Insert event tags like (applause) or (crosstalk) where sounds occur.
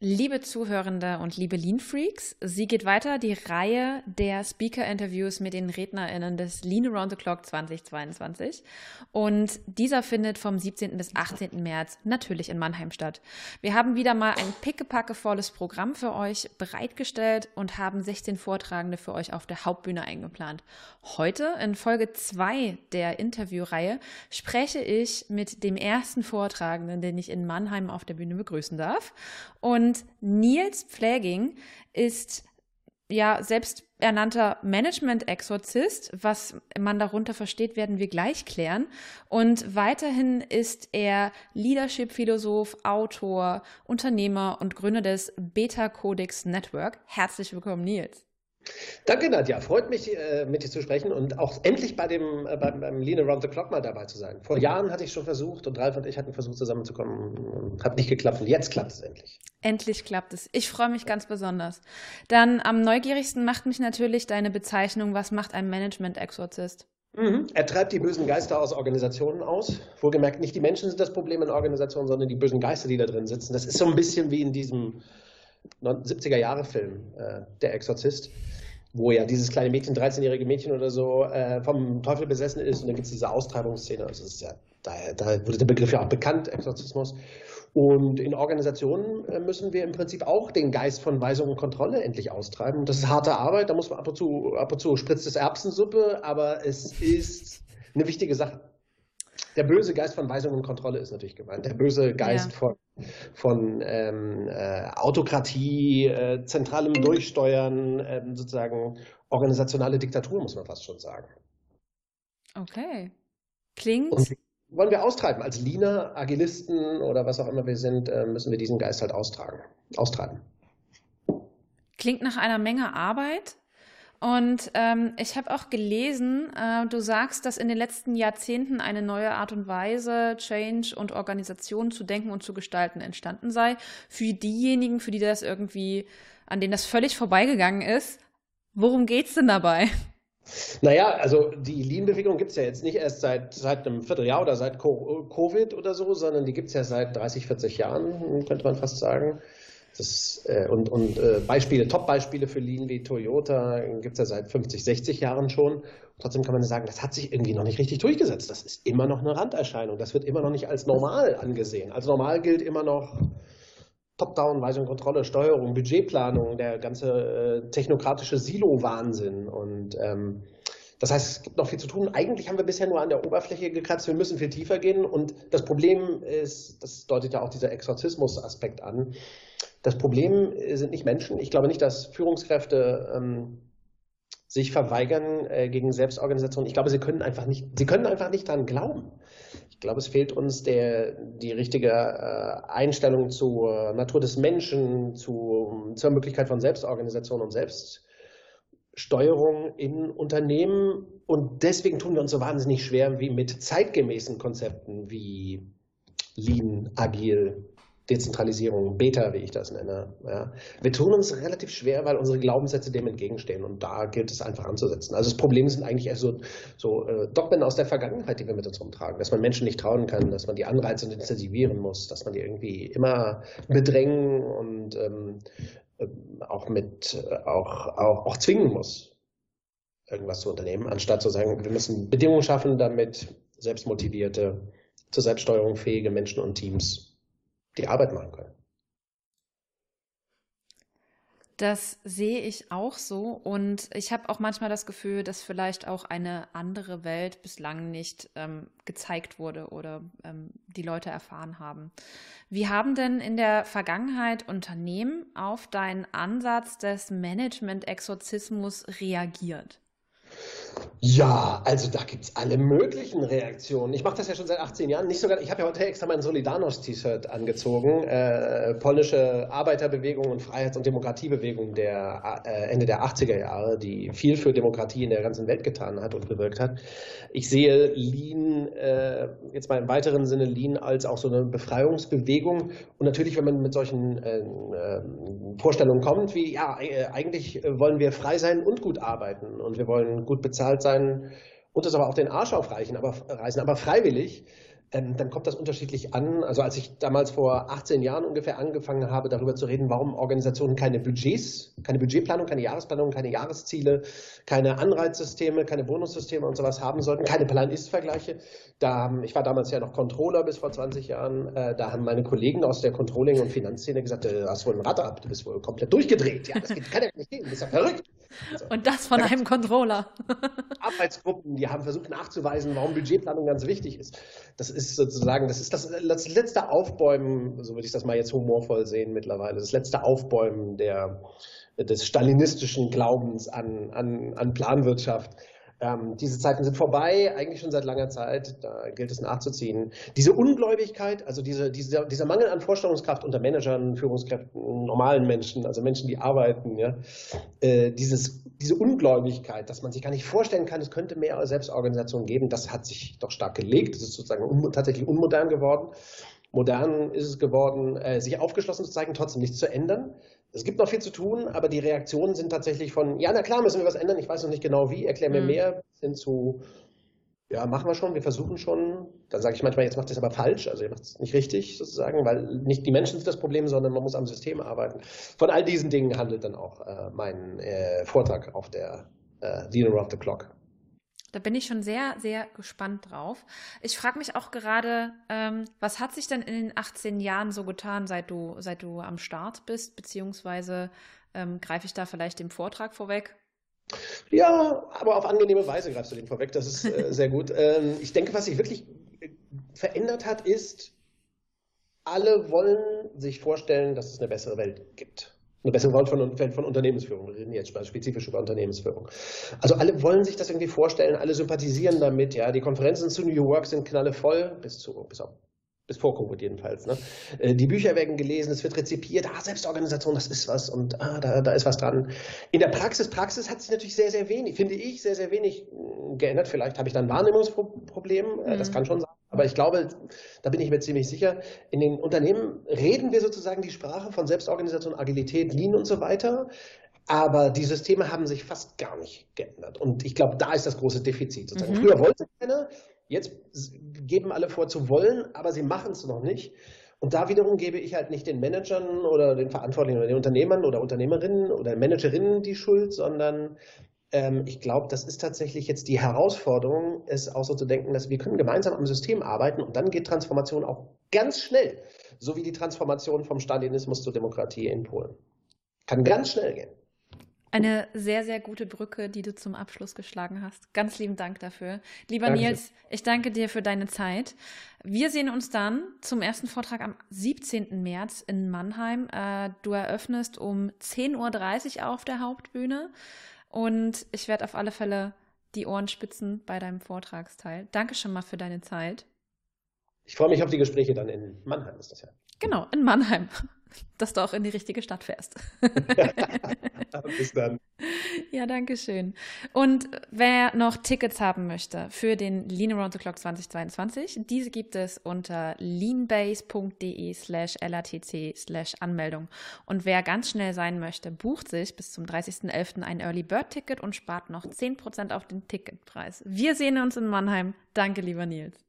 Liebe Zuhörende und liebe Lean Freaks, sie geht weiter die Reihe der Speaker-Interviews mit den RednerInnen des Lean Around the Clock 2022. Und dieser findet vom 17. bis 18. März natürlich in Mannheim statt. Wir haben wieder mal ein pickepackevolles Programm für euch bereitgestellt und haben 16 Vortragende für euch auf der Hauptbühne eingeplant. Heute in Folge 2 der Interviewreihe spreche ich mit dem ersten Vortragenden, den ich in Mannheim auf der Bühne begrüßen darf. Und und Nils Pfläging ist ja selbsternannter Management-Exorzist. Was man darunter versteht, werden wir gleich klären. Und weiterhin ist er Leadership-Philosoph, Autor, Unternehmer und Gründer des Beta Codex Network. Herzlich willkommen, Nils. Danke, Nadja. Freut mich, äh, mit dir zu sprechen und auch endlich bei dem, äh, beim, beim Lean Around the Clock mal dabei zu sein. Vor Jahren hatte ich schon versucht und Ralf und ich hatten versucht, zusammenzukommen. Hat nicht geklappt und jetzt klappt es endlich. Endlich klappt es. Ich freue mich ganz besonders. Dann am neugierigsten macht mich natürlich deine Bezeichnung, was macht ein Management-Exorzist? Mhm. Er treibt die bösen Geister aus Organisationen aus. Wohlgemerkt, nicht die Menschen sind das Problem in Organisationen, sondern die bösen Geister, die da drin sitzen. Das ist so ein bisschen wie in diesem 70er-Jahre-Film, äh, Der Exorzist wo ja dieses kleine Mädchen, 13-jährige Mädchen oder so, äh, vom Teufel besessen ist und dann gibt es diese Austreibungsszene. Also das ist ja, da, da wurde der Begriff ja auch bekannt, Exorzismus. Und in Organisationen äh, müssen wir im Prinzip auch den Geist von Weisung und Kontrolle endlich austreiben. Das ist harte Arbeit, da muss man ab und zu, ab und zu spritzt es Erbsensuppe, aber es ist eine wichtige Sache. Der böse Geist von Weisung und Kontrolle ist natürlich gemeint. Der böse Geist ja. von, von ähm, äh, Autokratie, äh, zentralem Durchsteuern, äh, sozusagen organisationale Diktatur, muss man fast schon sagen. Okay. Klingt. Und wollen wir austreiben. Als Leaner, Agilisten oder was auch immer wir sind, äh, müssen wir diesen Geist halt austragen, austreiben. Klingt nach einer Menge Arbeit. Und ähm, ich habe auch gelesen, äh, du sagst, dass in den letzten Jahrzehnten eine neue Art und Weise, Change und Organisation zu denken und zu gestalten entstanden sei. Für diejenigen, für die das irgendwie, an denen das völlig vorbeigegangen ist, worum geht's denn dabei? Naja, also die Lean-Bewegung gibt es ja jetzt nicht erst seit, seit einem Vierteljahr oder seit Covid oder so, sondern die gibt es ja seit 30, 40 Jahren, könnte man fast sagen. Das, äh, und und äh, Beispiele, Top-Beispiele für Lean wie Toyota gibt es ja seit 50, 60 Jahren schon. Trotzdem kann man sagen, das hat sich irgendwie noch nicht richtig durchgesetzt. Das ist immer noch eine Randerscheinung. Das wird immer noch nicht als normal angesehen. Als normal gilt immer noch Top-Down, Weisung, Kontrolle, Steuerung, Budgetplanung, der ganze äh, technokratische Silo-Wahnsinn. Und ähm, das heißt, es gibt noch viel zu tun. Eigentlich haben wir bisher nur an der Oberfläche gekratzt. Wir müssen viel tiefer gehen. Und das Problem ist, das deutet ja auch dieser Exorzismus-Aspekt an, das Problem sind nicht Menschen. Ich glaube nicht, dass Führungskräfte ähm, sich verweigern äh, gegen Selbstorganisation. Ich glaube, sie können einfach nicht, sie können einfach nicht daran glauben. Ich glaube, es fehlt uns der, die richtige äh, Einstellung zur Natur des Menschen, zu, zur Möglichkeit von Selbstorganisation und Selbststeuerung in Unternehmen. Und deswegen tun wir uns so wahnsinnig schwer wie mit zeitgemäßen Konzepten wie Lean, Agil, Dezentralisierung, Beta, wie ich das nenne. Ja. Wir tun uns relativ schwer, weil unsere Glaubenssätze dem entgegenstehen und da gilt es einfach anzusetzen. Also das Problem sind eigentlich erst so, so äh, Dogmen aus der Vergangenheit, die wir mit uns rumtragen, dass man Menschen nicht trauen kann, dass man die Anreize intensivieren muss, dass man die irgendwie immer bedrängen und ähm, äh, auch mit auch, auch, auch zwingen muss, irgendwas zu unternehmen, anstatt zu sagen, wir müssen Bedingungen schaffen, damit selbstmotivierte, zur Selbststeuerung fähige Menschen und Teams die Arbeit machen können. Das sehe ich auch so und ich habe auch manchmal das Gefühl, dass vielleicht auch eine andere Welt bislang nicht ähm, gezeigt wurde oder ähm, die Leute erfahren haben. Wie haben denn in der Vergangenheit Unternehmen auf deinen Ansatz des Management-Exorzismus reagiert? Ja, also da gibt es alle möglichen Reaktionen. Ich mache das ja schon seit 18 Jahren. Nicht sogar, ich habe ja heute extra mein Solidarność-T-Shirt angezogen. Äh, polnische Arbeiterbewegung und Freiheits- und Demokratiebewegung der äh, Ende der 80er Jahre, die viel für Demokratie in der ganzen Welt getan hat und bewirkt hat. Ich sehe Lean, äh, jetzt mal im weiteren Sinne Lean als auch so eine Befreiungsbewegung. Und natürlich, wenn man mit solchen äh, äh, Vorstellungen kommt, wie ja, äh, eigentlich wollen wir frei sein und gut arbeiten und wir wollen gut bezahlt sein und das aber auch den Arsch aufreichen, aber reißen, aber freiwillig, ähm, dann kommt das unterschiedlich an. Also als ich damals vor 18 Jahren ungefähr angefangen habe, darüber zu reden, warum Organisationen keine Budgets, keine Budgetplanung, keine Jahresplanung, keine Jahresziele, keine Anreizsysteme, keine Bonussysteme und sowas haben sollten, keine Plan-Ist-Vergleiche. Da, ich war damals ja noch Controller bis vor 20 Jahren. Äh, da haben meine Kollegen aus der Controlling- und Finanzszene gesagt, du hast wohl ein Rad ab, du bist wohl komplett durchgedreht. Ja, das (laughs) kann ja nicht gehen, du bist ja verrückt. (laughs) Und das von einem Controller. (laughs) Arbeitsgruppen, die haben versucht nachzuweisen, warum Budgetplanung ganz wichtig ist. Das ist sozusagen, das ist das, das letzte Aufbäumen, so würde ich das mal jetzt humorvoll sehen mittlerweile, das letzte Aufbäumen der, des stalinistischen Glaubens an, an, an Planwirtschaft. Ähm, diese Zeiten sind vorbei, eigentlich schon seit langer Zeit. Da gilt es nachzuziehen. Diese Ungläubigkeit, also diese, diese, dieser Mangel an Vorstellungskraft unter Managern, Führungskräften, normalen Menschen, also Menschen, die arbeiten, ja, äh, dieses, diese Ungläubigkeit, dass man sich gar nicht vorstellen kann, es könnte mehr Selbstorganisation geben, das hat sich doch stark gelegt. Das ist sozusagen un tatsächlich unmodern geworden. Modern ist es geworden, äh, sich aufgeschlossen zu zeigen, trotzdem nichts zu ändern. Es gibt noch viel zu tun, aber die Reaktionen sind tatsächlich von, ja, na klar, müssen wir was ändern, ich weiß noch nicht genau wie, erklär mir mhm. mehr, hin zu, ja, machen wir schon, wir versuchen schon. Dann sage ich manchmal, jetzt macht ihr es aber falsch, also ihr macht es nicht richtig sozusagen, weil nicht die Menschen sind das Problem, sondern man muss am System arbeiten. Von all diesen Dingen handelt dann auch äh, mein äh, Vortrag auf der äh, Dinner of the Clock. Da bin ich schon sehr, sehr gespannt drauf. Ich frage mich auch gerade, ähm, was hat sich denn in den 18 Jahren so getan, seit du, seit du am Start bist? Beziehungsweise ähm, greife ich da vielleicht dem Vortrag vorweg? Ja, aber auf angenehme Weise greifst du dem vorweg. Das ist äh, sehr gut. (laughs) Ähm, ich denke, was sich wirklich äh, verändert hat, ist, alle wollen sich vorstellen, dass es eine bessere Welt gibt eine bessere Wort von, von Unternehmensführung. Wir reden jetzt spezifisch über Unternehmensführung. Also alle wollen sich das irgendwie vorstellen, alle sympathisieren damit. Ja, die Konferenzen zu New Work sind knallevoll, bis zu bis auf bis vor Covid jedenfalls. Ne? Äh, die Bücher werden gelesen, es wird rezipiert, ah, Selbstorganisation, das ist was und ah, da, da ist was dran. In der Praxis, Praxis hat sich natürlich sehr, sehr wenig, finde ich, sehr, sehr wenig geändert. Vielleicht habe ich da ein Wahrnehmungsproblem, mhm. das kann schon sein. Aber ich glaube, da bin ich mir ziemlich sicher, in den Unternehmen reden wir sozusagen die Sprache von Selbstorganisation, Agilität, Lean und so weiter. Aber die Systeme haben sich fast gar nicht geändert. Und ich glaube, da ist das große Defizit. Mhm. Früher wollte keiner, jetzt geben alle vor zu wollen, aber sie machen es noch nicht. Und da wiederum gebe ich halt nicht den Managern oder den Verantwortlichen oder den Unternehmern oder Unternehmerinnen oder Managerinnen die Schuld, sondern ähm, ich glaube, das ist tatsächlich jetzt die Herausforderung, es auch so zu denken, dass wir können gemeinsam am System arbeiten und dann geht Transformation auch ganz schnell, so wie die Transformation vom Stalinismus zur Demokratie in Polen. Kann ganz schnell gehen. Eine sehr, sehr gute Brücke, die du zum Abschluss geschlagen hast. Ganz lieben Dank dafür. Lieber Dankeschön. Nils, ich danke dir für deine Zeit. Wir sehen uns dann zum ersten Vortrag am 17. März in Mannheim. Äh, du eröffnest um 10.30 Uhr auf der Hauptbühne. Und ich werde auf alle Fälle die Ohren spitzen bei deinem Vortragsteil. Danke schon mal für deine Zeit. Ich freue mich auf die Gespräche dann in Mannheim, ist das ja. Genau, in Mannheim. Dass du auch in die richtige Stadt fährst. (laughs) Bis dann. Ja, danke schön. Und wer noch Tickets haben möchte für den Lean Around the Clock 2022, diese gibt es unter leanbase.de slash latc slash Anmeldung. Und wer ganz schnell sein möchte, bucht sich bis zum 30.11. ein Early Bird Ticket und spart noch 10% auf den Ticketpreis. Wir sehen uns in Mannheim. Danke, lieber Nils.